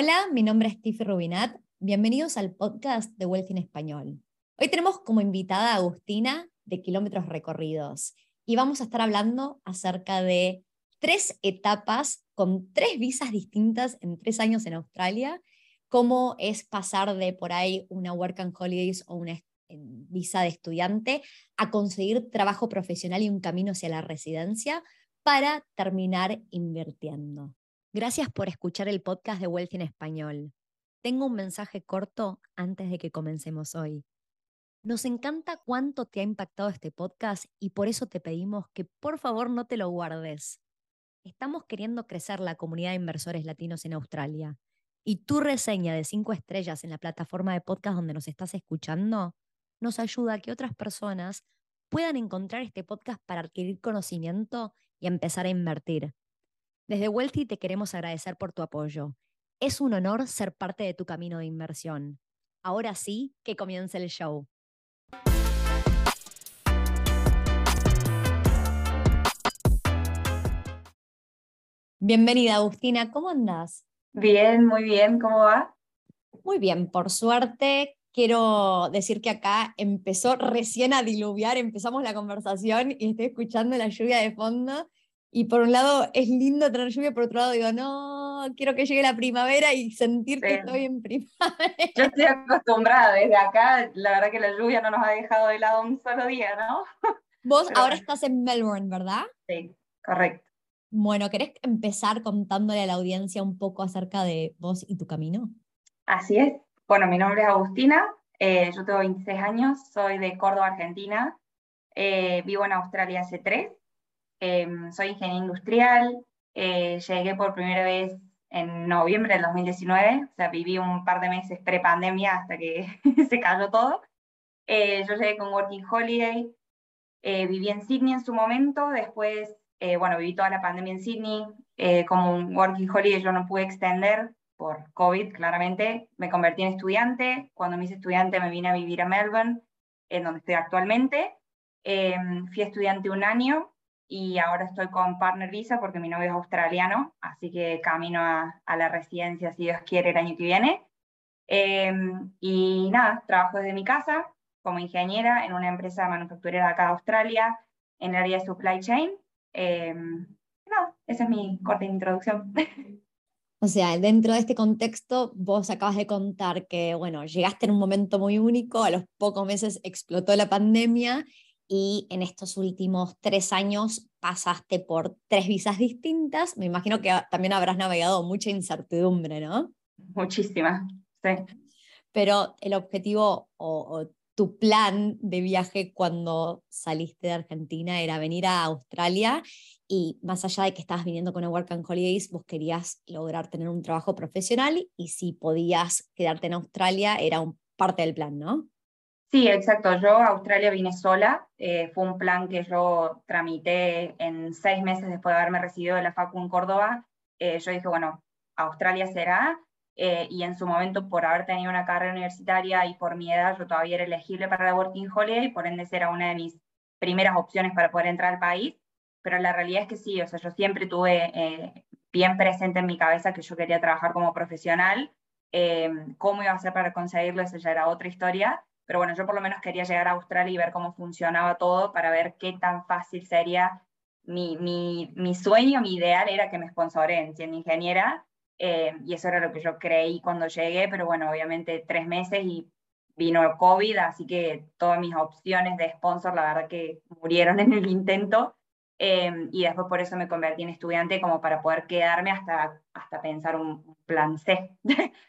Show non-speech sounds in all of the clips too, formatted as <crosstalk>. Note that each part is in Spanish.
Hola, mi nombre es Tiffy Rubinat. Bienvenidos al podcast de Wealth en Español. Hoy tenemos como invitada a Agustina de Kilómetros Recorridos y vamos a estar hablando acerca de tres etapas con tres visas distintas en tres años en Australia, cómo es pasar de por ahí una Work and Holidays o una visa de estudiante a conseguir trabajo profesional y un camino hacia la residencia para terminar invirtiendo. Gracias por escuchar el podcast de Wealth en Español. Tengo un mensaje corto antes de que comencemos hoy. Nos encanta cuánto te ha impactado este podcast y por eso te pedimos que por favor no te lo guardes. Estamos queriendo crecer la comunidad de inversores latinos en Australia y tu reseña de cinco estrellas en la plataforma de podcast donde nos estás escuchando nos ayuda a que otras personas puedan encontrar este podcast para adquirir conocimiento y empezar a invertir. Desde Wealthy te queremos agradecer por tu apoyo. Es un honor ser parte de tu camino de inversión. Ahora sí, que comience el show. Bienvenida, Agustina. ¿Cómo andas? Bien, muy bien. ¿Cómo va? Muy bien, por suerte quiero decir que acá empezó recién a diluviar, empezamos la conversación y estoy escuchando la lluvia de fondo. Y por un lado es lindo tener lluvia, por otro lado digo, no, quiero que llegue la primavera y sentir que estoy en primavera. Yo estoy acostumbrada desde acá, la verdad que la lluvia no nos ha dejado de lado un solo día, ¿no? <laughs> Vos ahora estás en Melbourne, ¿verdad? Sí, correcto. Bueno, ¿querés empezar contándole a la audiencia un poco acerca de vos y tu camino? Así es. Bueno, mi nombre es Agustina, eh, yo tengo 26 años, soy de Córdoba, Argentina, eh, vivo en Australia hace tres, em, soy ingeniera industrial, eh, llegué por primera vez en noviembre del 2019, o sea, viví un par de meses pre-pandemia hasta que <laughs> se cayó todo. yo llegué con Working Holiday, viví en Sydney en su momento, después, bueno, viví toda la pandemia en Sydney, como un Working Holiday yo no pude extender por COVID, claramente, me convertí en estudiante. Cuando me hice estudiante me vine a vivir a Melbourne, en donde estoy actualmente. Em, fui estudiante un año y ahora estoy con Partner Visa porque mi novio es australiano, así que camino a, la residencia, si Dios quiere, el año que viene. Em, y nada, trabajo desde mi casa como ingeniera en una empresa manufacturera acá de Australia, en el área de supply chain. Eh, esa es mi corta introducción. <laughs> O sea, dentro de este contexto, vos acabas de contar que, bueno, llegaste en un momento muy único, a los pocos meses explotó la pandemia y en estos últimos tres años pasaste por tres visas distintas. Me imagino que también habrás navegado mucha incertidumbre, ¿no? Muchísima, sí. Pero el objetivo o, o tu plan de viaje cuando saliste de Argentina era venir a Australia y más allá de que estabas viniendo con el Work and Holidays, vos querías lograr tener un trabajo profesional y si podías quedarte en Australia era un, parte del plan, ¿no? Sí, exacto. Yo a Australia vine sola. Eh, fue un plan que yo tramité en seis meses después de haberme recibido de la FACU en Córdoba. Eh, yo dije, bueno, Australia será. Eh, y en su momento, por haber tenido una carrera universitaria y por mi edad, yo todavía era elegible para la Working Holiday, por ende era una de mis primeras opciones para poder entrar al país pero la realidad es que sí, o sea, yo siempre tuve bien presente en mi cabeza que yo quería trabajar como profesional. Cómo iba a hacer para conseguirlo, esa ya era otra historia, pero bueno, yo por lo menos quería llegar a Australia y ver cómo funcionaba todo para ver qué tan fácil sería. Mi, mi, mi sueño, mi ideal era que me sponsoren siendo ingeniera, eh, y eso era lo que yo creí cuando llegué, pero bueno, obviamente tres meses y vino el COVID, así que todas mis opciones de sponsor, la verdad que murieron <laughs> en el intento. Em, y después por eso me convertí en estudiante como para poder quedarme hasta, hasta pensar un plan C <laughs>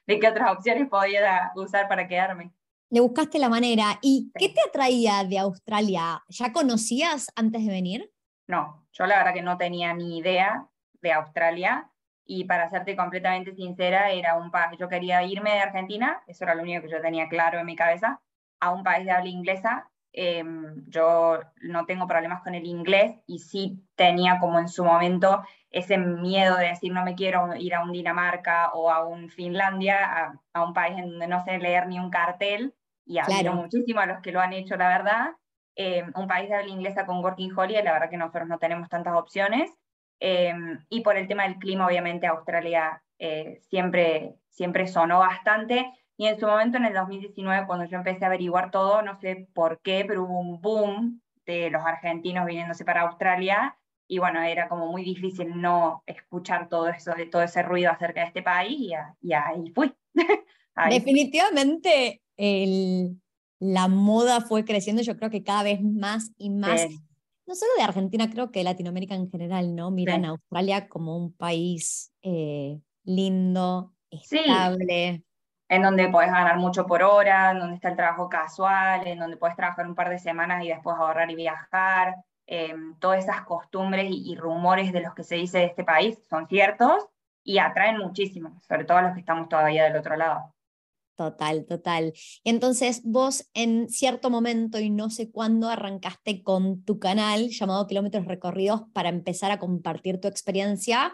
de qué otras opciones podía usar para quedarme. Le buscaste la manera. ¿Y qué te atraía de Australia? ¿Ya conocías antes de venir? No, yo la verdad que no tenía ni idea de Australia y para serte completamente sincera, era un yo quería irme de Argentina, eso era lo único que yo tenía claro en mi cabeza, a un país de habla inglesa Em, yo no tengo problemas con el inglés y sí tenía como en su momento ese miedo de decir no me quiero ir a un Dinamarca o a un Finlandia, a, un país en donde no sé leer ni un cartel y admiro muchísimo a los que lo han hecho, la verdad. Em, un país de habla inglesa con Working Holiday, la verdad que nosotros no tenemos tantas opciones. Em, y por el tema del clima, obviamente Australia eh, siempre, siempre sonó bastante. Y en su momento, en el 2019, cuando yo empecé a averiguar todo, no sé por qué, pero hubo un boom de los argentinos viniéndose para Australia. Y bueno, era como muy difícil no escuchar todo eso, de todo ese ruido acerca de este país, y, ahí fui. <laughs> Definitivamente el, la moda fue creciendo, yo creo que cada vez más y más, no solo de Argentina, creo que de Latinoamérica en general, ¿no? Miran a Australia como un país eh, lindo, estable. En donde puedes ganar mucho por hora, en donde está el trabajo casual, en donde puedes trabajar un par de semanas y después ahorrar y viajar. Em, todas esas costumbres y, y rumores de los que se dice de este país son ciertos y atraen muchísimo, sobre todo a los que estamos todavía del otro lado. Total, total. Y entonces vos en cierto momento y no sé cuándo arrancaste con tu canal llamado Kilómetros Recorridos para empezar a compartir tu experiencia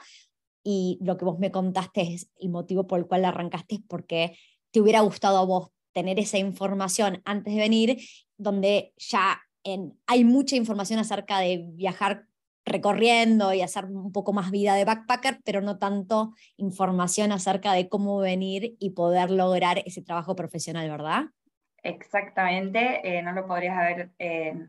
y lo que vos me contaste es el motivo por el cual arrancaste es porque te hubiera gustado a vos tener esa información antes de venir, donde ya hay mucha información acerca de viajar recorriendo y hacer un poco más vida de backpacker, pero no tanto información acerca de cómo venir y poder lograr ese trabajo profesional, ¿verdad? Exactamente, eh, no lo podrías haber eh,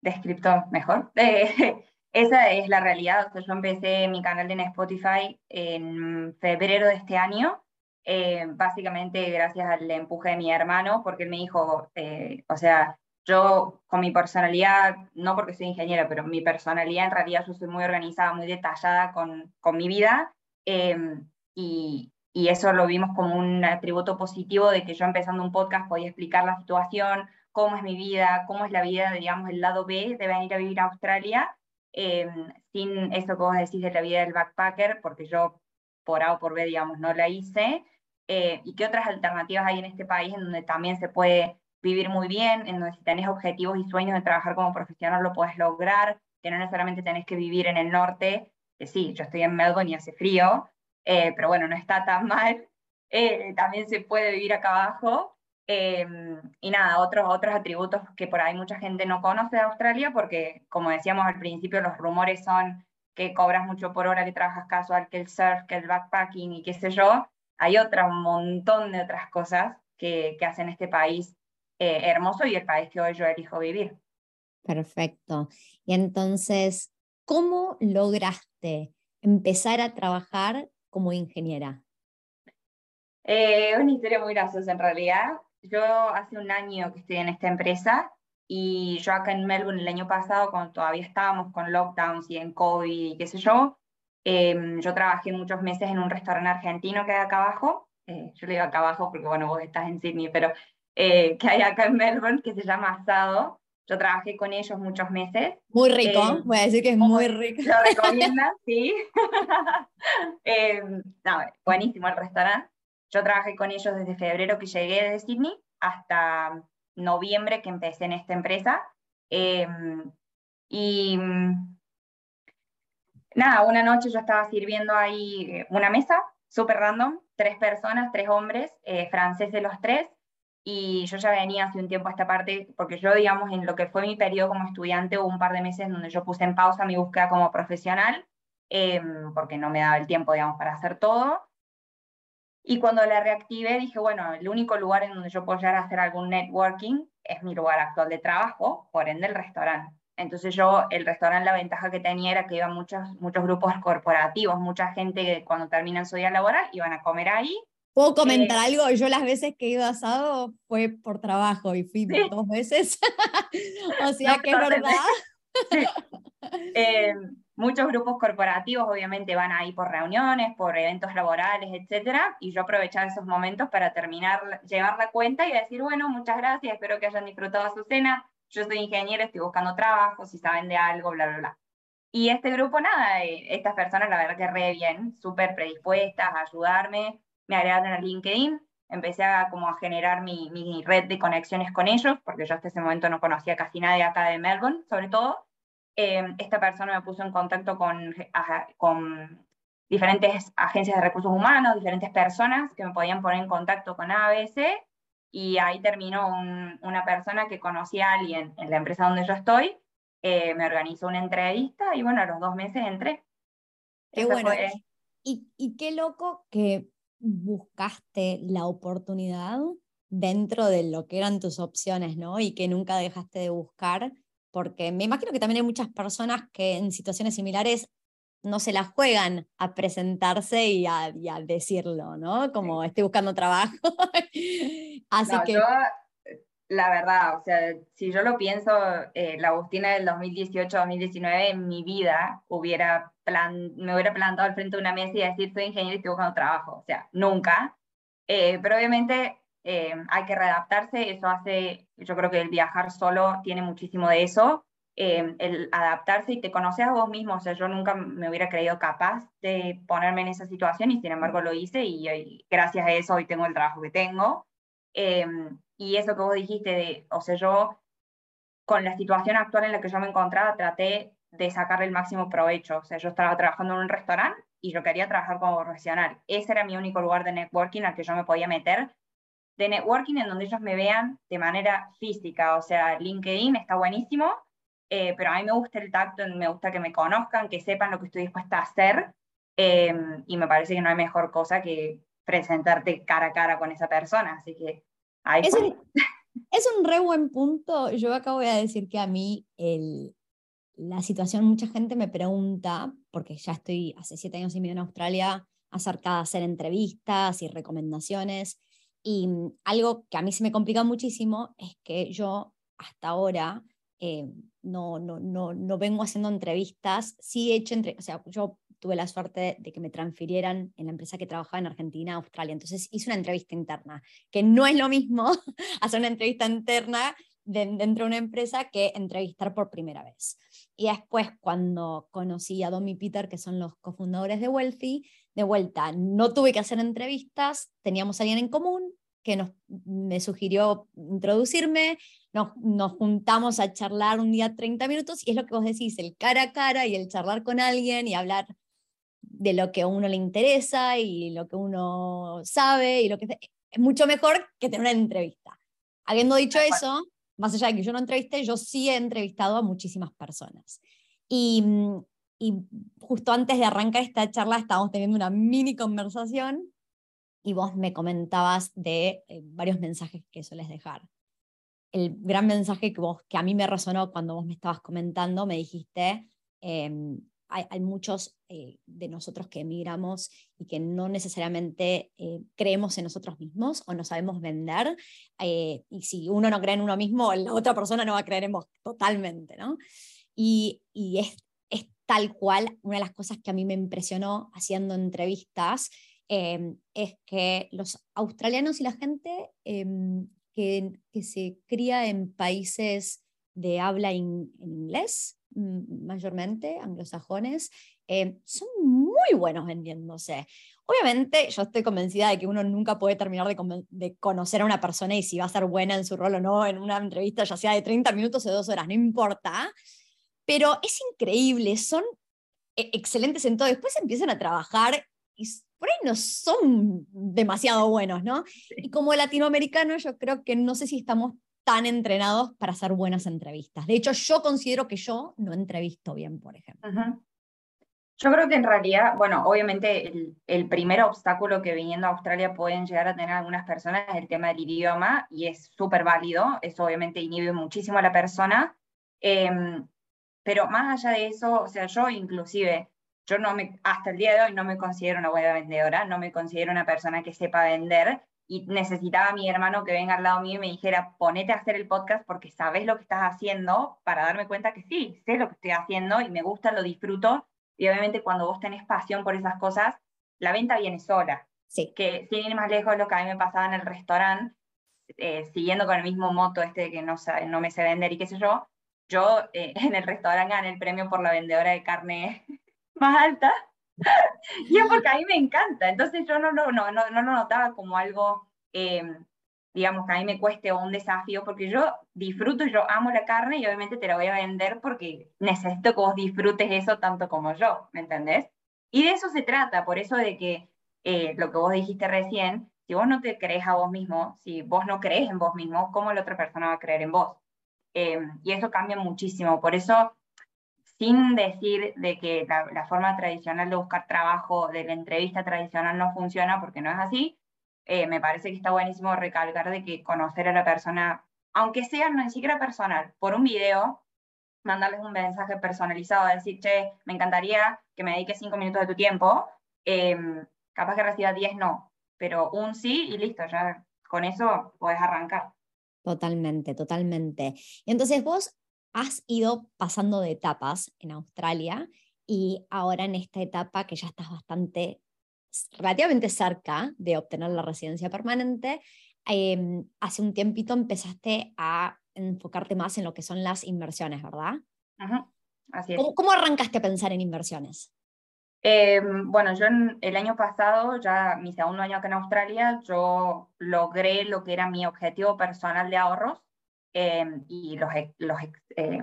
descrito mejor. <laughs> esa es la realidad. O yo empecé mi canal en Spotify en febrero de este año, eh, básicamente gracias al empuje de mi hermano, porque él me dijo, o sea, yo con mi personalidad, no porque soy ingeniera, pero mi personalidad en realidad yo soy muy organizada, muy detallada con, con mi vida em, y, y, eso lo vimos como un atributo positivo de que yo empezando un podcast podía explicar la situación, cómo es mi vida, cómo es la vida, digamos, el lado B de venir a vivir a Australia, em, sin eso que vos decís de la vida del backpacker, porque yo por A o por B, digamos, no la hice, eh, y qué otras alternativas hay en este país en donde también se puede vivir muy bien, en donde si tenés objetivos y sueños de trabajar como profesional lo puedes lograr, que no necesariamente tenés que vivir en el norte, que sí, yo estoy en Melbourne y hace frío, eh, pero bueno, no está tan <laughs> mal, eh, también se puede vivir acá abajo. Em, y nada, otros, otros atributos que por ahí mucha gente no conoce de Australia, porque como decíamos al principio, los rumores son que cobras mucho por hora, que trabajas casual, que el surf, que el backpacking y qué sé yo. Hay otro montón de otras cosas que, que hacen este país eh, hermoso y el país que hoy yo elijo vivir. Perfecto. Y entonces, ¿cómo lograste empezar a trabajar como ingeniera? Eh, una historia muy graciosa en realidad. Yo hace un año que estoy en esta empresa y yo acá en Melbourne el año pasado, cuando todavía estábamos con lockdowns y en COVID y qué sé yo, em, yo trabajé muchos meses en un restaurante argentino que hay acá abajo. Eh, yo le digo acá abajo porque, bueno, vos estás en Sydney, pero eh, que hay acá en Melbourne, que se llama Asado. Yo trabajé con ellos muchos meses. Muy rico, eh, voy a decir que es muy rico. Lo <laughs> recomiendan, sí. <laughs> eh, no, buenísimo el restaurante. Yo trabajé con ellos desde febrero que llegué desde Sydney hasta noviembre que empecé en esta empresa. Eh, y nada, una noche yo estaba sirviendo ahí una mesa, súper random, tres personas, tres hombres, franceses los tres, y yo ya venía hace un tiempo a esta parte, porque yo, digamos, en lo que fue mi periodo como estudiante, hubo un par de meses donde yo puse en pausa mi búsqueda como profesional, em, porque no me daba el tiempo, digamos, para hacer todo. Y cuando la reactivé, dije, bueno, el único lugar en donde yo puedo llegar hacer algún networking es mi lugar actual de trabajo, por ende el restaurante. Entonces yo, el restaurante, la ventaja que tenía era que iban muchos, muchos grupos corporativos, mucha gente que cuando terminan su día laboral iban a comer ahí ¿Puedo comentar algo? Yo las veces que he ido a asado fue por trabajo y fui dos veces. <laughs> o sea que es verdad. <laughs> <laughs> Eh, muchos grupos corporativos obviamente van ahí por reuniones, por eventos laborales, etcétera, y yo aprovechaba esos momentos para terminar, llevar la cuenta y decir, bueno, muchas gracias, espero que hayan disfrutado su cena, yo soy ingeniero, estoy buscando trabajo, si saben de algo, bla, bla, bla. Y este grupo, nada, eh, estas personas la verdad que re bien, súper predispuestas a ayudarme, me agregaron a LinkedIn, empecé a, como a generar mi, mi, red de conexiones con ellos, porque yo hasta ese momento no conocía casi nadie acá de Melbourne, sobre todo. Em, esta persona me puso en contacto con, con diferentes agencias de recursos humanos, diferentes personas que me podían poner en contacto con ABC, y ahí terminó una persona que conocía a alguien en la empresa donde yo estoy, eh, me organizó una entrevista y bueno, a los dos meses entré. Qué bueno. Y, y qué loco que buscaste la oportunidad dentro de lo que eran tus opciones, ¿no? Y que nunca dejaste de buscar, porque me imagino que también hay muchas personas que en situaciones similares no se las juegan a presentarse y a, decirlo, ¿no? Como estoy buscando trabajo. <laughs> Así que... la verdad, o sea, si yo lo pienso, eh, la Agustina del 2018-2019 en mi vida hubiera plan, me hubiera plantado al frente de una mesa y decir, soy ingeniero y estoy buscando trabajo. O sea, nunca. Eh, pero obviamente eh, hay que readaptarse, eso hace, yo creo que el viajar solo tiene muchísimo de eso, eh, el adaptarse y te conoces a vos mismo, o sea, yo nunca me hubiera creído capaz de ponerme en esa situación y sin embargo lo hice y, gracias a eso hoy tengo el trabajo que tengo. Eh, y eso que vos dijiste, de, o sea, yo con la situación actual en la que yo me encontraba traté de sacarle el máximo provecho, o sea, yo estaba trabajando en un restaurante y yo quería trabajar como profesional. Ese era mi único lugar de networking al que yo me podía meter. De networking en donde ellos me vean de manera física, o sea, LinkedIn está buenísimo, eh, pero a mí me gusta el tacto, me gusta que me conozcan, que sepan lo que estoy dispuesta a hacer, em, y me parece que no hay mejor cosa que presentarte cara a cara con esa persona, así que es, un, es un re buen punto, yo acá voy a decir que a mí el, la situación, mucha gente me pregunta, porque ya estoy hace siete años y medio en Australia, acerca de hacer entrevistas y recomendaciones, y mm, algo que a mí se me complica muchísimo es que yo hasta ahora eh, no, no, no, no, vengo haciendo entrevistas. Sí he hecho, entre, o sea, yo tuve la suerte de que me transfirieran en la empresa que trabajaba en Argentina a Australia. Entonces hice una entrevista interna, que no es lo mismo <laughs> hacer una entrevista interna dentro de una empresa que entrevistar por primera vez. Y después, cuando conocí a Domi y Peter, que son los cofundadores de Wealthy, de vuelta, no tuve que hacer entrevistas, teníamos a alguien en común que nos, me sugirió introducirme, nos, nos, juntamos a charlar un día 30 minutos y es lo que vos decís, el cara a cara y el charlar con alguien y hablar de lo que a uno le interesa y lo que uno sabe y lo que es mucho mejor que tener una entrevista. Habiendo dicho eso, más allá de que yo no entrevisté, yo sí he entrevistado a muchísimas personas. Y mm, y justo antes de arrancar esta charla estábamos teniendo una mini conversación y vos me comentabas de eh, varios mensajes que sueles dejar. El gran mensaje que, vos, que a mí me resonó cuando vos me estabas comentando, me dijiste, em, hay, muchos eh, de nosotros que emigramos y que no necesariamente eh, creemos en nosotros mismos o no sabemos vender. y si uno no cree en uno mismo, la otra persona no va a creer en vos totalmente, ¿no? Y, y es, tal cual, una de las cosas que a mí me impresionó haciendo entrevistas em, es que los australianos y la gente em, que, que, se cría en países de habla en inglés, mayormente anglosajones, em, son muy buenos vendiéndose. Obviamente, yo estoy convencida de que uno nunca puede terminar de, de, conocer a una persona y si va a ser buena en su rol o no en una entrevista, ya sea de 30 minutos o dos horas, no importa. Pero es increíble, son e-, excelentes en todo. Después empiezan a trabajar y por ahí no son demasiado buenos, ¿no? Y como latinoamericano, yo creo que no sé si estamos tan entrenados para hacer buenas entrevistas. De hecho, yo considero que yo no entrevisto bien, por ejemplo. Yo creo que en realidad, bueno, obviamente el, el, primer obstáculo que viniendo a Australia pueden llegar a tener algunas personas es el tema del idioma y es súper válido, eso obviamente inhibe muchísimo a la persona. Eh, pero más allá de eso, o sea, yo inclusive, yo no me, hasta el día de hoy no me considero una buena vendedora, no me considero una persona que sepa vender y necesitaba a mi hermano que venga al lado mío y me dijera, ponete a hacer el podcast porque sabes lo que estás haciendo para darme cuenta que sí, sé lo que estoy haciendo y me gusta, lo disfruto. Y obviamente cuando vos tenés pasión por esas cosas, la venta viene sola. Sí. Que sin ir más lejos, lo que a mí me pasaba en el restaurante, eh, siguiendo con el mismo moto este de que no, no me sé vender y qué sé yo, yo eh, <laughs> en el restaurante gané el premio por la vendedora de carne <laughs> más alta. Y es porque a mí me encanta. Entonces yo no, no, no, no, lo notaba como algo, em, digamos, que a mí me cueste o un desafío, porque yo disfruto, yo amo la carne y obviamente te la voy a vender porque necesito que vos disfrutes eso tanto como yo, ¿me entendés? Y de eso se trata, por eso de que eh, lo que vos dijiste recién, si vos no te crees a vos mismo, si vos no crees en vos mismo, ¿cómo la otra persona va a creer en vos? Em, y eso cambia muchísimo. Por eso, sin decir de que la, forma tradicional de buscar trabajo, de la entrevista tradicional no funciona, porque no es así, eh, me parece que está buenísimo recalcar de que conocer a la persona, aunque sea no ni siquiera personal, por un video, mandarles un mensaje personalizado, decir, che, me encantaría que me dediques cinco minutos de tu tiempo, em, capaz que reciba 10 no, pero un sí y listo, ya con eso puedes arrancar. Totalmente, totalmente. Entonces vos has ido pasando de etapas en Australia y ahora en esta etapa que ya estás bastante, relativamente cerca de obtener la residencia permanente, em, hace un tiempito empezaste a enfocarte más en lo que son las inversiones, ¿verdad? Así es. ¿Cómo, arrancaste a pensar en inversiones? Em, bueno, yo el año pasado, ya mi segundo año acá en Australia, yo logré lo que era mi objetivo personal de ahorros Em, y los, los, eh,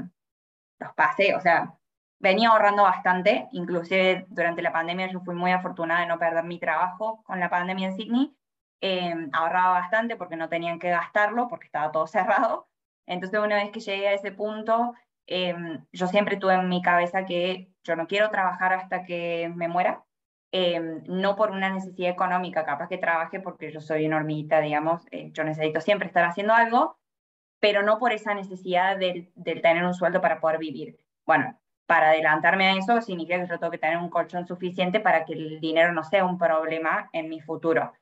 los pasé, o sea, venía ahorrando bastante, inclusive durante la pandemia yo fui muy afortunada de no perder mi trabajo con la pandemia en Sydney, em, ahorraba bastante porque no tenían que gastarlo, porque estaba todo cerrado. Entonces una vez que llegué a ese punto, em, yo siempre tuve en mi cabeza que yo no quiero trabajar hasta que me muera, no por una necesidad económica, capaz que trabaje porque yo soy una hormiguita, digamos, eh, yo necesito siempre estar haciendo algo, pero no por esa necesidad de, tener un sueldo para poder vivir. Bueno, para adelantarme a eso significa que yo tengo que tener un colchón suficiente para que el dinero no sea un problema en mi futuro.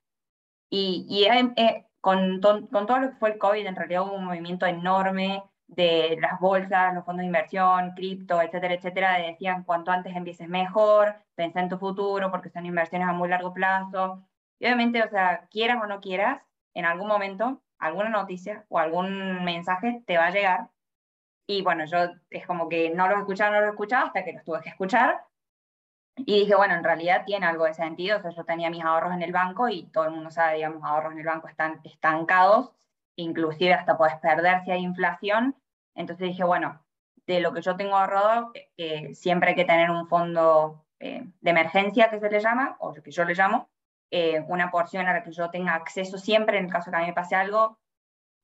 Y, y eh, con, con, todo lo que fue el COVID, en realidad hubo un movimiento enorme de las bolsas, los fondos de inversión, cripto, etcétera, etcétera, decían cuanto antes empieces mejor, pensá en tu futuro, porque son inversiones a muy largo plazo. Y obviamente, o sea, quieras o no quieras, en algún momento alguna noticia o algún mensaje te va a llegar. Y bueno, yo es como que no lo escuchaba, no lo escuchaba hasta que los tuve que escuchar. Y dije, bueno, en realidad tiene algo de sentido. O sea, yo tenía mis ahorros en el banco y todo el mundo sabe, digamos, ahorros en el banco están estancados, inclusive hasta puedes perder si hay inflación. Entonces dije, bueno, de lo que yo tengo ahorrado, eh, siempre hay que tener un fondo eh, de emergencia que se le llama, o que yo le llamo, eh, una porción a la que yo tenga acceso siempre en el caso que a mí me pase algo,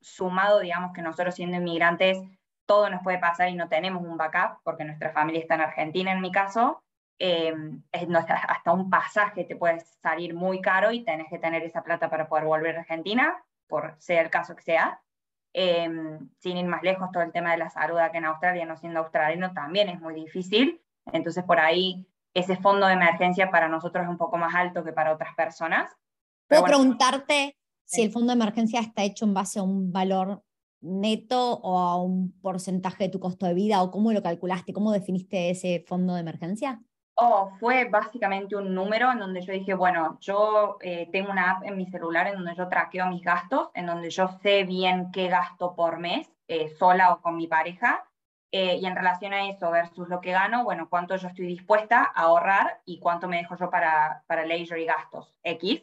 sumado, digamos que nosotros siendo inmigrantes, todo nos puede pasar y no tenemos un backup, porque nuestra familia está en Argentina en mi caso, eh, hasta un pasaje te puede salir muy caro y tenés que tener esa plata para poder volver a Argentina, por sea el caso que sea. Eh, sin ir más lejos, todo el tema de la salud acá en Australia, no siendo australiano, también es muy difícil. Entonces, por ahí ese fondo de emergencia para nosotros es un poco más alto que para otras personas. ¿Puedo preguntarte si el fondo de emergencia está hecho en base a un valor neto o a un porcentaje de tu costo de vida o cómo lo calculaste? ¿Cómo definiste ese fondo de emergencia? Oh, fue básicamente un número en donde yo dije, bueno, yo eh, tengo una app en mi celular en donde yo traqueo mis gastos, en donde yo sé bien qué gasto por mes, eh, sola o con mi pareja, eh, y en relación a eso versus lo que gano, bueno, cuánto yo estoy dispuesta a ahorrar y cuánto me dejo yo para, para leisure y gastos X.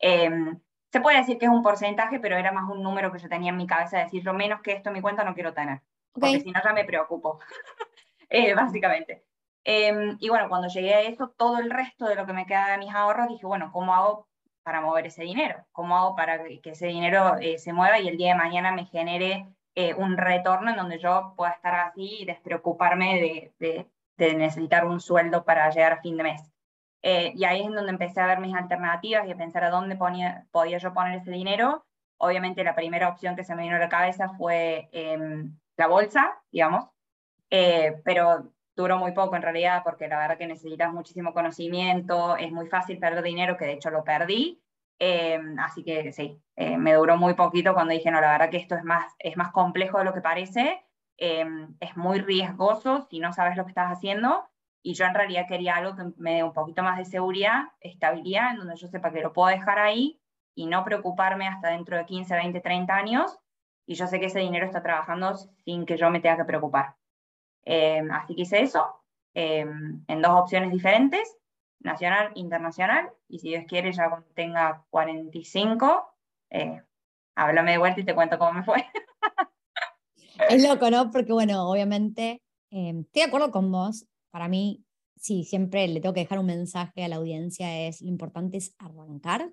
Em, se puede decir que es un porcentaje, pero era más un número que yo tenía en mi cabeza, decir yo menos que esto en mi cuenta no quiero tener, porque si no ya me preocupo, <laughs> eh, básicamente. Em, y bueno, cuando llegué a eso, todo el resto de lo que me queda de mis ahorros, dije, bueno, ¿cómo hago para mover ese dinero? ¿Cómo hago para que ese dinero eh, se mueva y el día de mañana me genere eh, un retorno en donde yo pueda estar así y despreocuparme de, necesitar un sueldo para llegar a fin de mes. Eh, y ahí es en donde empecé a ver mis alternativas y a pensar a dónde podía yo poner ese dinero. Obviamente la primera opción que se me vino a la cabeza fue em, la bolsa, digamos, eh, pero duró muy poco en realidad porque la verdad que necesitas muchísimo conocimiento, es muy fácil perder dinero, que de hecho lo perdí, Em, así que sí, eh, me duró muy poquito cuando dije, no, la verdad que esto es más, es más complejo de lo que parece, em, es muy riesgoso si no sabes lo que estás haciendo, y yo en realidad quería algo que me dé un poquito más de seguridad, estabilidad, en donde yo sepa que lo puedo dejar ahí y no preocuparme hasta dentro de 15, 20, 30 años, y yo sé que ese dinero está trabajando sin que yo me tenga que preocupar. Em, así que hice eso en dos opciones diferentes nacional, internacional, y si Dios quiere, ya tenga 45, eh, háblame de vuelta y te cuento cómo me fue. <laughs> Es loco, ¿no? Porque bueno, obviamente, eh, estoy de acuerdo con vos, para mí, sí, siempre le tengo que dejar un mensaje a la audiencia, es lo importante es arrancar.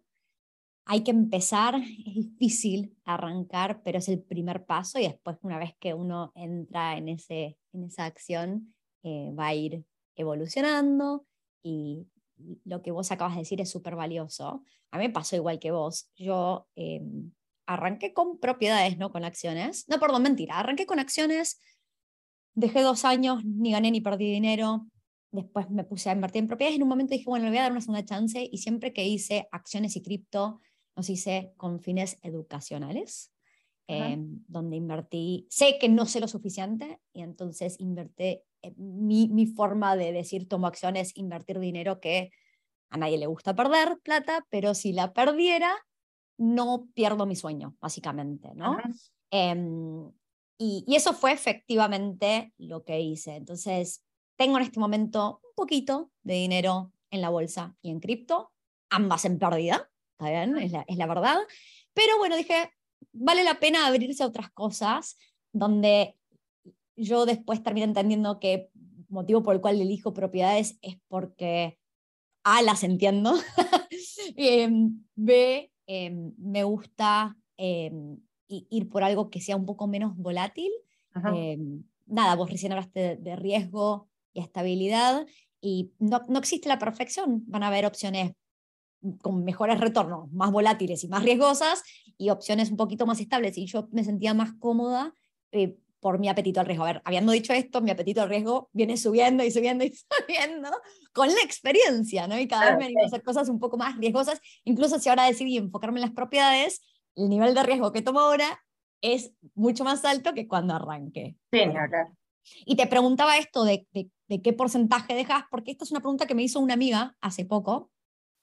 Hay que empezar, <laughs> es difícil arrancar, pero es el primer paso y después una vez que uno entra en, ese, en esa acción, eh, va a ir evolucionando y lo que vos acabas de decir es súper valioso. A mí me pasó igual que vos. Yo eh, arranqué con propiedades, no con acciones. No, perdón, mentira. Arranqué con acciones, dejé dos años, ni gané ni perdí dinero. Después me puse a invertir en propiedades. En un momento dije, bueno, le voy a dar una segunda chance. Y siempre que hice acciones y cripto, los hice con fines educacionales. Donde invertí, sé que no sé lo suficiente y entonces invertí, mi, mi, forma de decir tomo acciones, invertir dinero que a nadie le gusta perder plata, pero si la perdiera, no pierdo mi sueño, básicamente, ¿no? Em, y, y, eso fue efectivamente lo que hice. Entonces, tengo en este momento un poquito de dinero en la bolsa y en cripto, ambas en pérdida, ¿está bien? Es la, es la verdad. Pero bueno, dije, vale la pena abrirse a otras cosas, donde yo después termino entendiendo que motivo por el cual elijo propiedades es porque A, las entiendo, <laughs> em, B, em, me gusta em, ir por algo que sea un poco menos volátil. nada, vos recién hablaste de, riesgo y estabilidad y no, no existe la perfección, van a haber opciones con mejores retornos, más volátiles y más riesgosas, y opciones un poquito más estables. Y yo me sentía más cómoda eh, por mi apetito al riesgo. A ver, habiendo dicho esto, mi apetito al riesgo viene subiendo y subiendo y <laughs> subiendo con la experiencia, ¿no? Y cada vez me animo a hacer cosas un poco más riesgosas. Incluso si ahora decidí enfocarme en las propiedades, el nivel de riesgo que tomo ahora es mucho más alto que cuando arranqué. Sí. Y te preguntaba esto de, de, de, qué porcentaje dejas, porque esta es una pregunta que me hizo una amiga hace poco,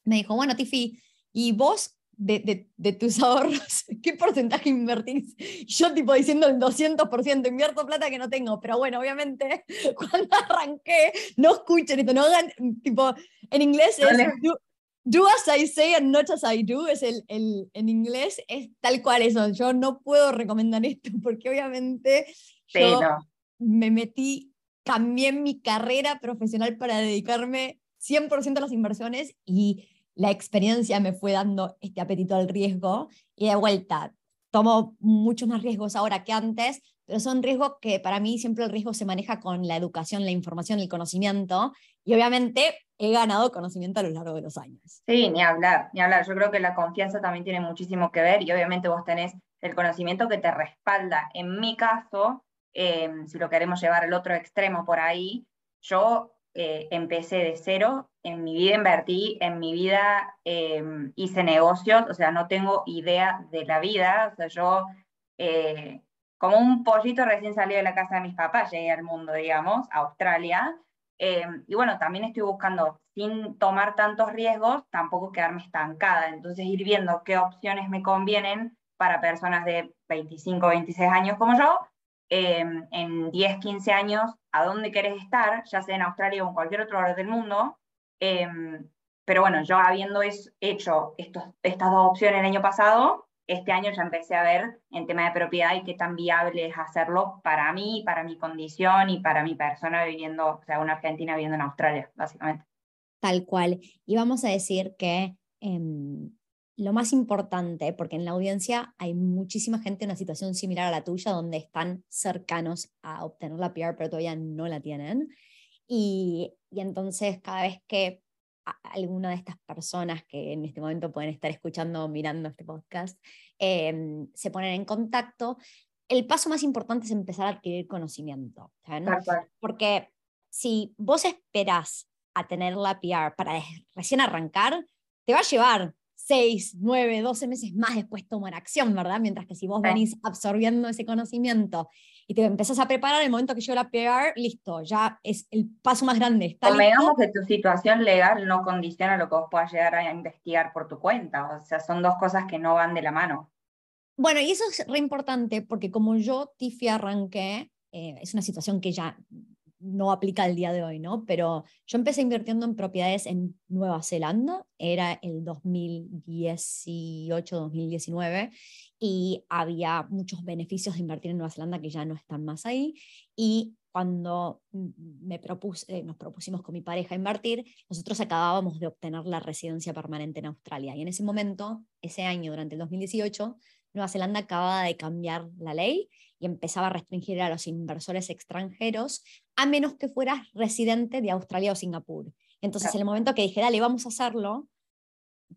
me dijo, bueno, Tiffy, ¿y vos de, de, tus <laughs> ahorros, qué porcentaje invertís? Yo tipo diciendo el 200%, invierto plata que no tengo, pero bueno, obviamente <laughs> cuando arranqué, no escuchen esto, no hagan, tipo, en inglés es do, as I say and not as I do, es el, el, en inglés es tal cual eso, yo no puedo recomendar esto <laughs> porque obviamente yo me metí, cambié mi carrera profesional para dedicarme 100% a las inversiones y la experiencia me fue dando este apetito al riesgo y de vuelta, tomo muchos más riesgos ahora que antes, pero son riesgos que para mí siempre el riesgo se maneja con la educación, la información, el conocimiento y obviamente he ganado conocimiento a lo largo de los años. Sí, ni hablar, ni hablar. Yo creo que la confianza también tiene muchísimo que ver y obviamente vos tenés el conocimiento que te respalda. En mi caso, eh, si lo queremos llevar al otro extremo por ahí, yo eh, empecé de cero, en mi vida invertí, en mi vida em, hice negocios, o sea, no tengo idea de la vida, o sea, yo eh, como un pollito recién salido de la casa de mis papás, llegué al mundo, digamos, a Australia, em, y bueno, también estoy buscando, sin tomar tantos riesgos, tampoco quedarme estancada, entonces ir viendo qué opciones me convienen para personas de 25, 26 años como yo, Em, en 10, 15 años a dónde querés estar, ya sea en Australia o en cualquier otro lugar del mundo. Em, pero bueno, yo habiendo hecho estos, estas dos opciones el año pasado, este año ya empecé a ver en tema de propiedad y qué tan viable es hacerlo para mí, para mi condición y para mi persona viviendo, o sea, una argentina viviendo en Australia, básicamente. Tal cual. Y vamos a decir que em, lo más importante, porque en la audiencia hay muchísima gente en una situación similar a la tuya, donde están cercanos a obtener la PR, pero todavía no la tienen. Y, y entonces cada vez que alguna de estas personas que en este momento pueden estar escuchando o mirando este podcast em, se ponen en contacto, el paso más importante es empezar a adquirir conocimiento. Porque si vos esperás a tener la PR para recién arrancar, te va a llevar 6, 9, 12 meses más después tomar acción, ¿verdad? Mientras que si vos venís absorbiendo ese conocimiento y te empezás a preparar, el momento que yo la PR, listo, ya es el paso más grande. Convengamos que tu situación legal no condiciona lo que vos puedas llegar a investigar por tu cuenta, o sea, son dos cosas que no van de la mano. Bueno, y eso es re importante porque como yo, Tiffy, arranqué, eh, es una situación que ya no aplica el día de hoy, ¿no? Pero yo empecé invirtiendo en propiedades en Nueva Zelanda, era el 2018-2019, y había muchos beneficios de invertir en Nueva Zelanda que ya no están más ahí. Y cuando me propuse, eh, nos propusimos con mi pareja invertir, nosotros acabábamos de obtener la residencia permanente en Australia. Y en ese momento, ese año, durante el 2018, Nueva Zelanda acababa de cambiar la ley y empezaba a restringir a los inversores extranjeros, a menos que fueras residente de Australia o Singapur. Entonces, en el momento que dije, dale, vamos a hacerlo,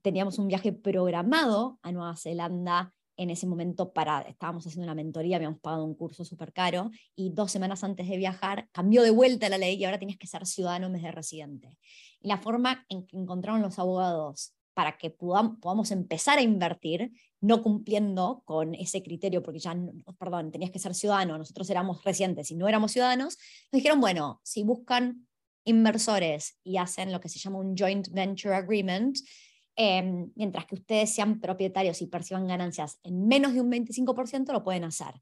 teníamos un viaje programado a Nueva Zelanda en ese momento para, estábamos haciendo una mentoría, habíamos pagado un curso súper caro y dos semanas antes de viajar cambió de vuelta la ley y ahora tenías que ser ciudadano en vez de residente. Y la forma en que encontraron los abogados para que podamos, empezar a invertir, no cumpliendo con ese criterio, porque ya, perdón, tenías que ser ciudadano, nosotros éramos residentes y no éramos ciudadanos, nos dijeron, bueno, si buscan inversores y hacen lo que se llama un joint venture agreement, Em, mientras que ustedes sean propietarios y perciban ganancias en menos de un 25%, lo pueden hacer.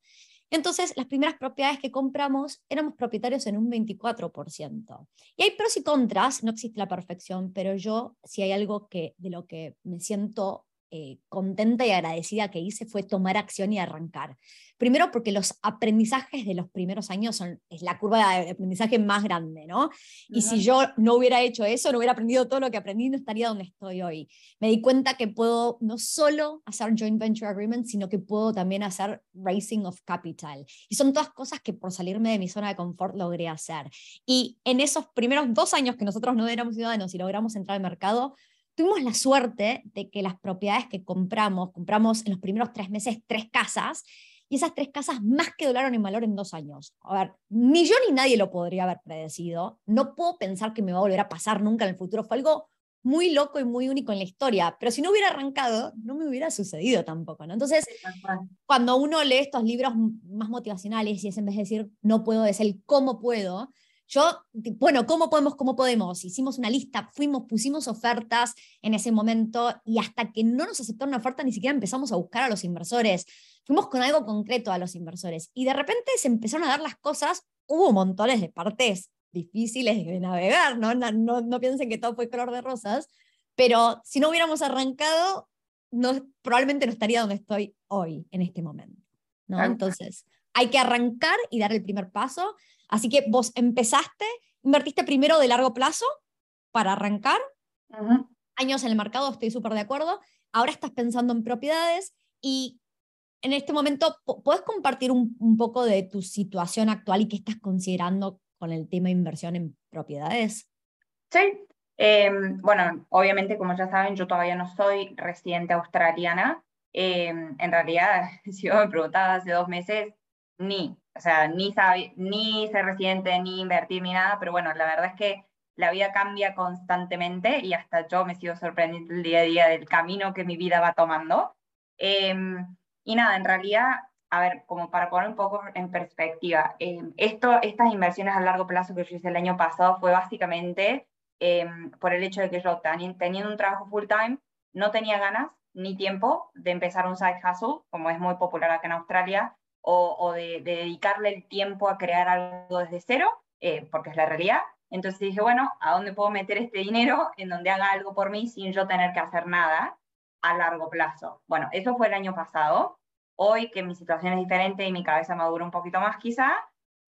Entonces, las primeras propiedades que compramos éramos propietarios en un 24%. Y hay pros y contras, no existe la perfección, pero yo, si hay algo que, de lo que me siento eh, contenta y agradecida que hice fue tomar acción y arrancar. Primero porque los aprendizajes de los primeros años son, es la curva de aprendizaje más grande, ¿no? Y si yo no hubiera hecho eso, no hubiera aprendido todo lo que aprendí, no estaría donde estoy hoy. Me di cuenta que puedo no solo hacer joint venture agreements, sino que puedo también hacer raising of capital. Y son todas cosas que por salirme de mi zona de confort logré hacer. Y en esos primeros dos años que nosotros no éramos ciudadanos y logramos entrar al mercado, tuvimos la suerte de que las propiedades que compramos, compramos en los primeros tres meses tres casas, y esas tres casas más que doblaron en valor en dos años. A ver, ni yo ni nadie lo podría haber predecido. No puedo pensar que me va a volver a pasar nunca en el futuro. Fue algo muy loco y muy único en la historia, pero si no hubiera arrancado, no me hubiera sucedido tampoco, ¿no? Entonces, cuando uno lee estos libros más motivacionales y es en vez de decir no puedo, es el cómo puedo, yo, bueno, ¿cómo podemos? ¿Cómo podemos? Hicimos una lista, fuimos, pusimos ofertas en ese momento y hasta que no nos aceptaron una oferta ni siquiera empezamos a buscar a los inversores. Fuimos con algo concreto a los inversores y de repente se empezaron a dar las cosas, hubo montones de partes difíciles de navegar, ¿no? No, no, piensen que todo fue color de rosas, pero si no hubiéramos arrancado, no, probablemente no estaría donde estoy hoy, en este momento. ¿no? Entonces, hay que arrancar y dar el primer paso. Así que vos empezaste, invertiste primero de largo plazo para arrancar, años en el mercado, estoy súper de acuerdo. Ahora estás pensando en propiedades y en este momento, ¿puedes compartir un, poco de tu situación actual y qué estás considerando con el tema de inversión en propiedades? Sí, em, bueno, obviamente, como ya saben, yo todavía no soy residente australiana. Em, en realidad, <laughs> si yo me preguntaba hace dos meses, ni, o sea, ni, ni ser residente, ni invertir, ni nada, pero bueno, la verdad es que la vida cambia constantemente y hasta yo me sigo sorprendiendo el día a día del camino que mi vida va tomando. Em, y nada, en realidad, a ver, como para poner un poco en perspectiva, em, esto, estas inversiones a largo plazo que yo hice el año pasado fue básicamente em, por el hecho de que yo teniendo un trabajo full time, no tenía ganas ni tiempo de empezar un side hustle, como es muy popular acá en Australia, o, de, dedicarle el tiempo a crear algo desde cero, eh, porque es la realidad. Entonces dije, bueno, ¿a dónde puedo meter este dinero en donde haga algo por mí sin yo tener que hacer nada a largo plazo? Bueno, eso fue el año pasado. Hoy que mi situación es diferente y mi cabeza madura un poquito más quizá,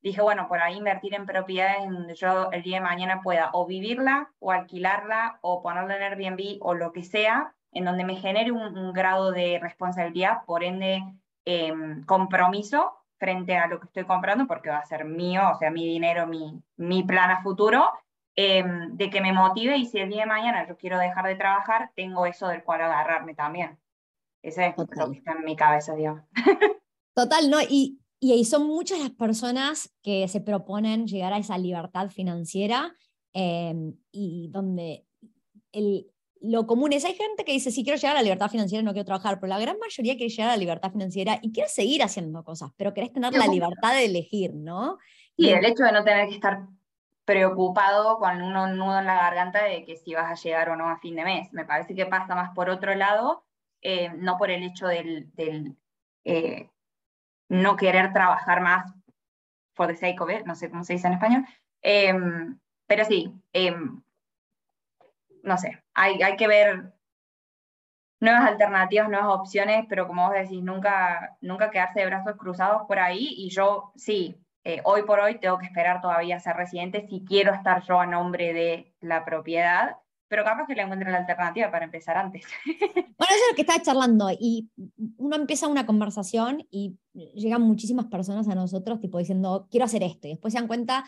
dije, bueno, por ahí invertir en propiedades en donde yo el día de mañana pueda o vivirla o alquilarla o ponerla en Airbnb o lo que sea, en donde me genere un, un grado de responsabilidad, por ende Em, compromiso frente a lo que estoy comprando, porque va a ser mío, o sea, mi dinero, mi, mi plan a futuro, em, de que me motive y si el día de mañana yo quiero dejar de trabajar, tengo eso del cual agarrarme también. Ese es lo que está en mi cabeza, digamos. Total, ¿no? Y, y ahí son muchas las personas que se proponen llegar a esa libertad financiera em, y donde el, lo común es, hay gente que dice, sí, quiero llegar a la libertad financiera, no quiero trabajar, pero la gran mayoría quiere llegar a la libertad financiera y quiere seguir haciendo cosas, pero querés tener la libertad de elegir, ¿no? Y el hecho de no tener que estar preocupado con un nudo en la garganta de que si vas a llegar o no a fin de mes. Me parece que pasa más por otro lado, eh, no por el hecho del, eh, no querer trabajar más for the sake of it, no sé cómo se dice en español, em, pero sí, em, no sé, hay, hay que ver nuevas alternativas, nuevas opciones, pero como vos decís, nunca, nunca quedarse de brazos cruzados por ahí. Y yo, sí, eh, hoy por hoy tengo que esperar todavía ser residente si quiero estar yo a nombre de la propiedad. pero capaz que le encuentre la alternativa para empezar antes. <laughs> Bueno, eso es lo que estaba charlando y uno empieza una conversación y llegan muchísimas personas a nosotros tipo diciendo, quiero hacer esto y después se dan cuenta,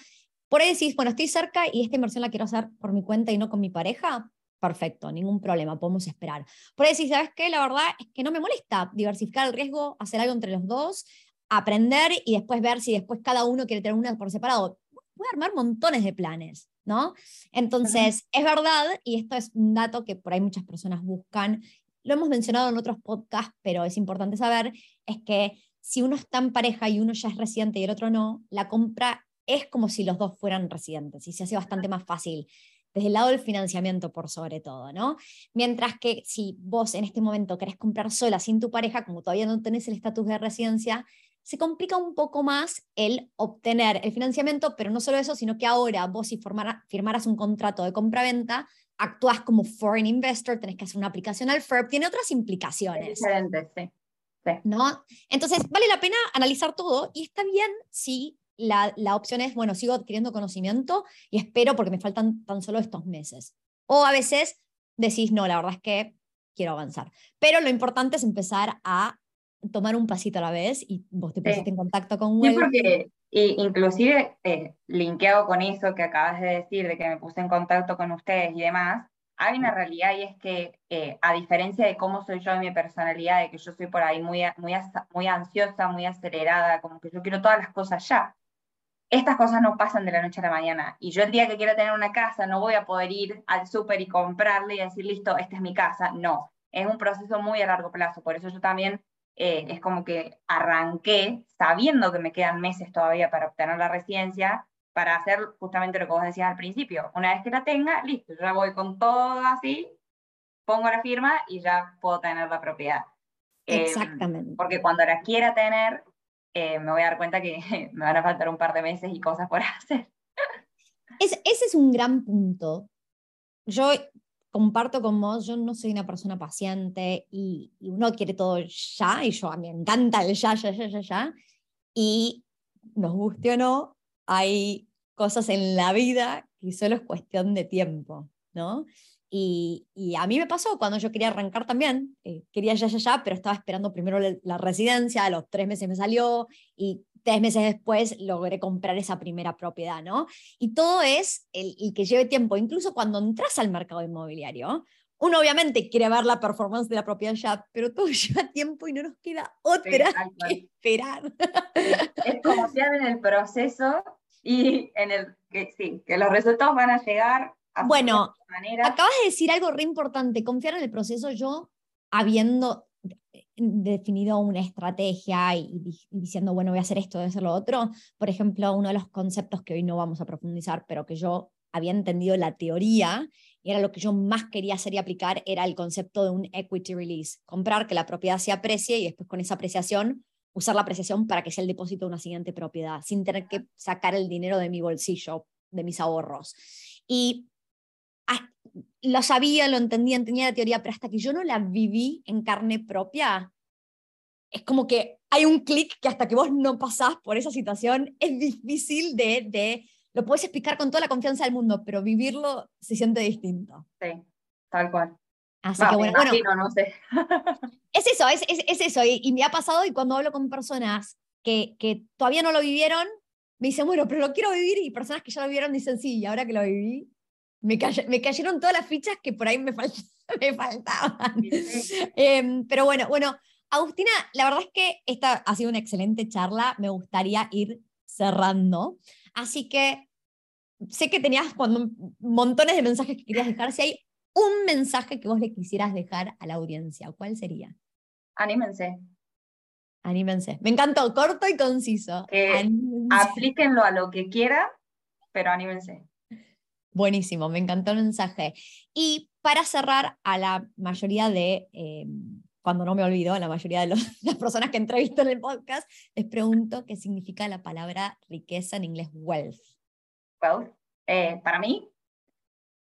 por ahí decís, bueno, estoy cerca y esta inversión la quiero hacer por mi cuenta y no con mi pareja, perfecto, ningún problema, podemos esperar. Por ahí decís, ¿sabes qué? La verdad es que no me molesta diversificar el riesgo, hacer algo entre los dos, aprender y después ver si después cada uno quiere tener una por separado. Voy a armar montones de planes. ¿no? Entonces, es verdad, y esto es un dato que por ahí muchas personas buscan, lo hemos mencionado en otros podcasts, pero es importante saber, es que si uno está en pareja y uno ya es residente y el otro no, la compra es como si los dos fueran residentes y se hace bastante más fácil desde el lado del financiamiento por sobre todo, ¿no? Mientras que si vos en este momento querés comprar sola sin tu pareja, como todavía no tenés el estatus de residencia, se complica un poco más el obtener el financiamiento, pero no solo eso, sino que ahora vos si firmaras un contrato de compra-venta, actúas como foreign investor, tenés que hacer una aplicación al FERP, tiene otras implicaciones. Diferentes, sí. ¿No? Entonces, vale la pena analizar todo y está bien si la, la, opción es, bueno, sigo adquiriendo conocimiento y espero porque me faltan tan solo estos meses. O a veces decís, no, la verdad es que quiero avanzar. Pero lo importante es empezar a tomar un pasito a la vez y vos te pusiste en contacto con Well. Sí, porque inclusive eh, linkeado con eso que acabas de decir, de que me puse en contacto con ustedes y demás, hay una realidad y es que eh, a diferencia de cómo soy yo en mi personalidad, de que yo soy por ahí muy, muy, muy ansiosa, muy acelerada, como que yo quiero todas las cosas ya, estas cosas no pasan de la noche a la mañana. Y yo el día que quiera tener una casa no voy a poder ir al súper y comprarle y decir, listo, esta es mi casa. No, es un proceso muy a largo plazo. Por eso yo también eh, es como que arranqué sabiendo que me quedan meses todavía para obtener la residencia, para hacer justamente lo que vos decías al principio. Una vez que la tenga, listo, ya voy con todo así, pongo la firma y ya puedo tener la propiedad. Em, Exactamente. porque cuando la quiera tener, eh, me voy a dar cuenta que <laughs> me van a faltar un par de meses y cosas por <laughs> hacer. ese es un gran punto. Yo comparto con vos, yo no soy una persona paciente y, uno quiere todo ya, y yo a mí me encanta el ya, ya, ya, ya, ya. Y nos guste o no, hay cosas en la vida que solo es cuestión de tiempo, ¿no? Y, y a mí me pasó cuando yo quería arrancar también, eh, quería ya, ya, ya, pero estaba esperando primero la residencia, a los tres meses me salió y tres meses después logré comprar esa primera propiedad, ¿no? Y todo es el, que lleve tiempo, incluso cuando entras al mercado inmobiliario. Uno obviamente quiere ver la performance de la propiedad ya, pero todo <laughs> lleva tiempo y no nos queda otra que esperar. Es como <laughs> si en el proceso y en el que sí, que los resultados van a llegar. Bueno, acabas de decir algo re importante, confiar en el proceso. Yo, habiendo definido una estrategia y, diciendo, bueno, voy a hacer esto, voy a hacer lo otro. Por ejemplo, uno de los conceptos que hoy no vamos a profundizar, pero que yo había entendido la teoría y era lo que yo más quería hacer y aplicar, era el concepto de un equity release, comprar que la propiedad se aprecie y después con esa apreciación usar la apreciación para que sea el depósito de una siguiente propiedad, sin tener que sacar el dinero de mi bolsillo, de mis ahorros. Y lo sabía, lo entendía, entendía la teoría, pero hasta que yo no la viví en carne propia, es como que hay un clic que hasta que vos no pasás por esa situación es difícil de, de, lo puedes explicar con toda la confianza del mundo, pero vivirlo se siente distinto. Sí, tal cual. Así que bueno, bueno, no sé. <laughs> es eso, es, es, es eso, y, y, me ha pasado y cuando hablo con personas que, que todavía no lo vivieron, me dicen, bueno, pero lo quiero vivir, y personas que ya lo vivieron dicen, sí, y ahora que lo viví, me, me, cayeron todas las fichas que por ahí me, <laughs> me faltaban. Em, pero bueno, bueno, Agustina, la verdad es que esta ha sido una excelente charla. Me gustaría ir cerrando. Así que sé que tenías cuando, montones de mensajes que querías dejar. Si hay un mensaje que vos le quisieras dejar a la audiencia, ¿cuál sería? Anímense. Anímense. Me encantó, corto y conciso. aplíquenlo a lo que quieran, pero anímense. Buenísimo, me encantó el mensaje. Y para cerrar, a la mayoría de, eh, cuando no me olvido, a la mayoría de <laughs> las personas que entrevisto en el podcast, les pregunto qué significa la palabra riqueza en inglés wealth. Wealth, eh, para mí,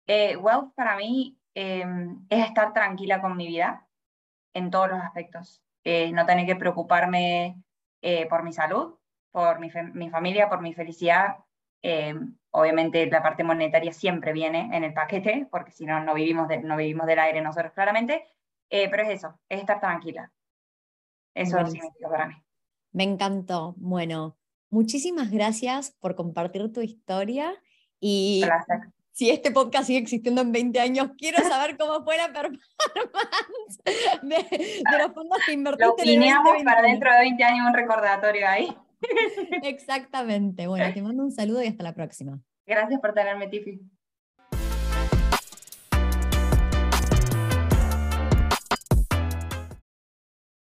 eh, wealth para mí em, es estar tranquila con mi vida en todos los aspectos. no tener que preocuparme por mi salud, por mi, mi familia, por mi felicidad, obviamente la parte monetaria siempre viene en el paquete, porque si no, no vivimos, no vivimos del aire nosotros claramente, eh, pero es eso, es estar tranquila. Eso es significa para mí. Me encantó. Bueno, muchísimas gracias por compartir tu historia y si este podcast sigue existiendo en 20 años, quiero <laughs> saber cómo fue la performance de, los fondos que invertiste. Lo para dentro de 20 años un recordatorio ahí. <laughs> Exactamente. Bueno, te mando un saludo y hasta la próxima. Gracias por tenerme, Tiffy.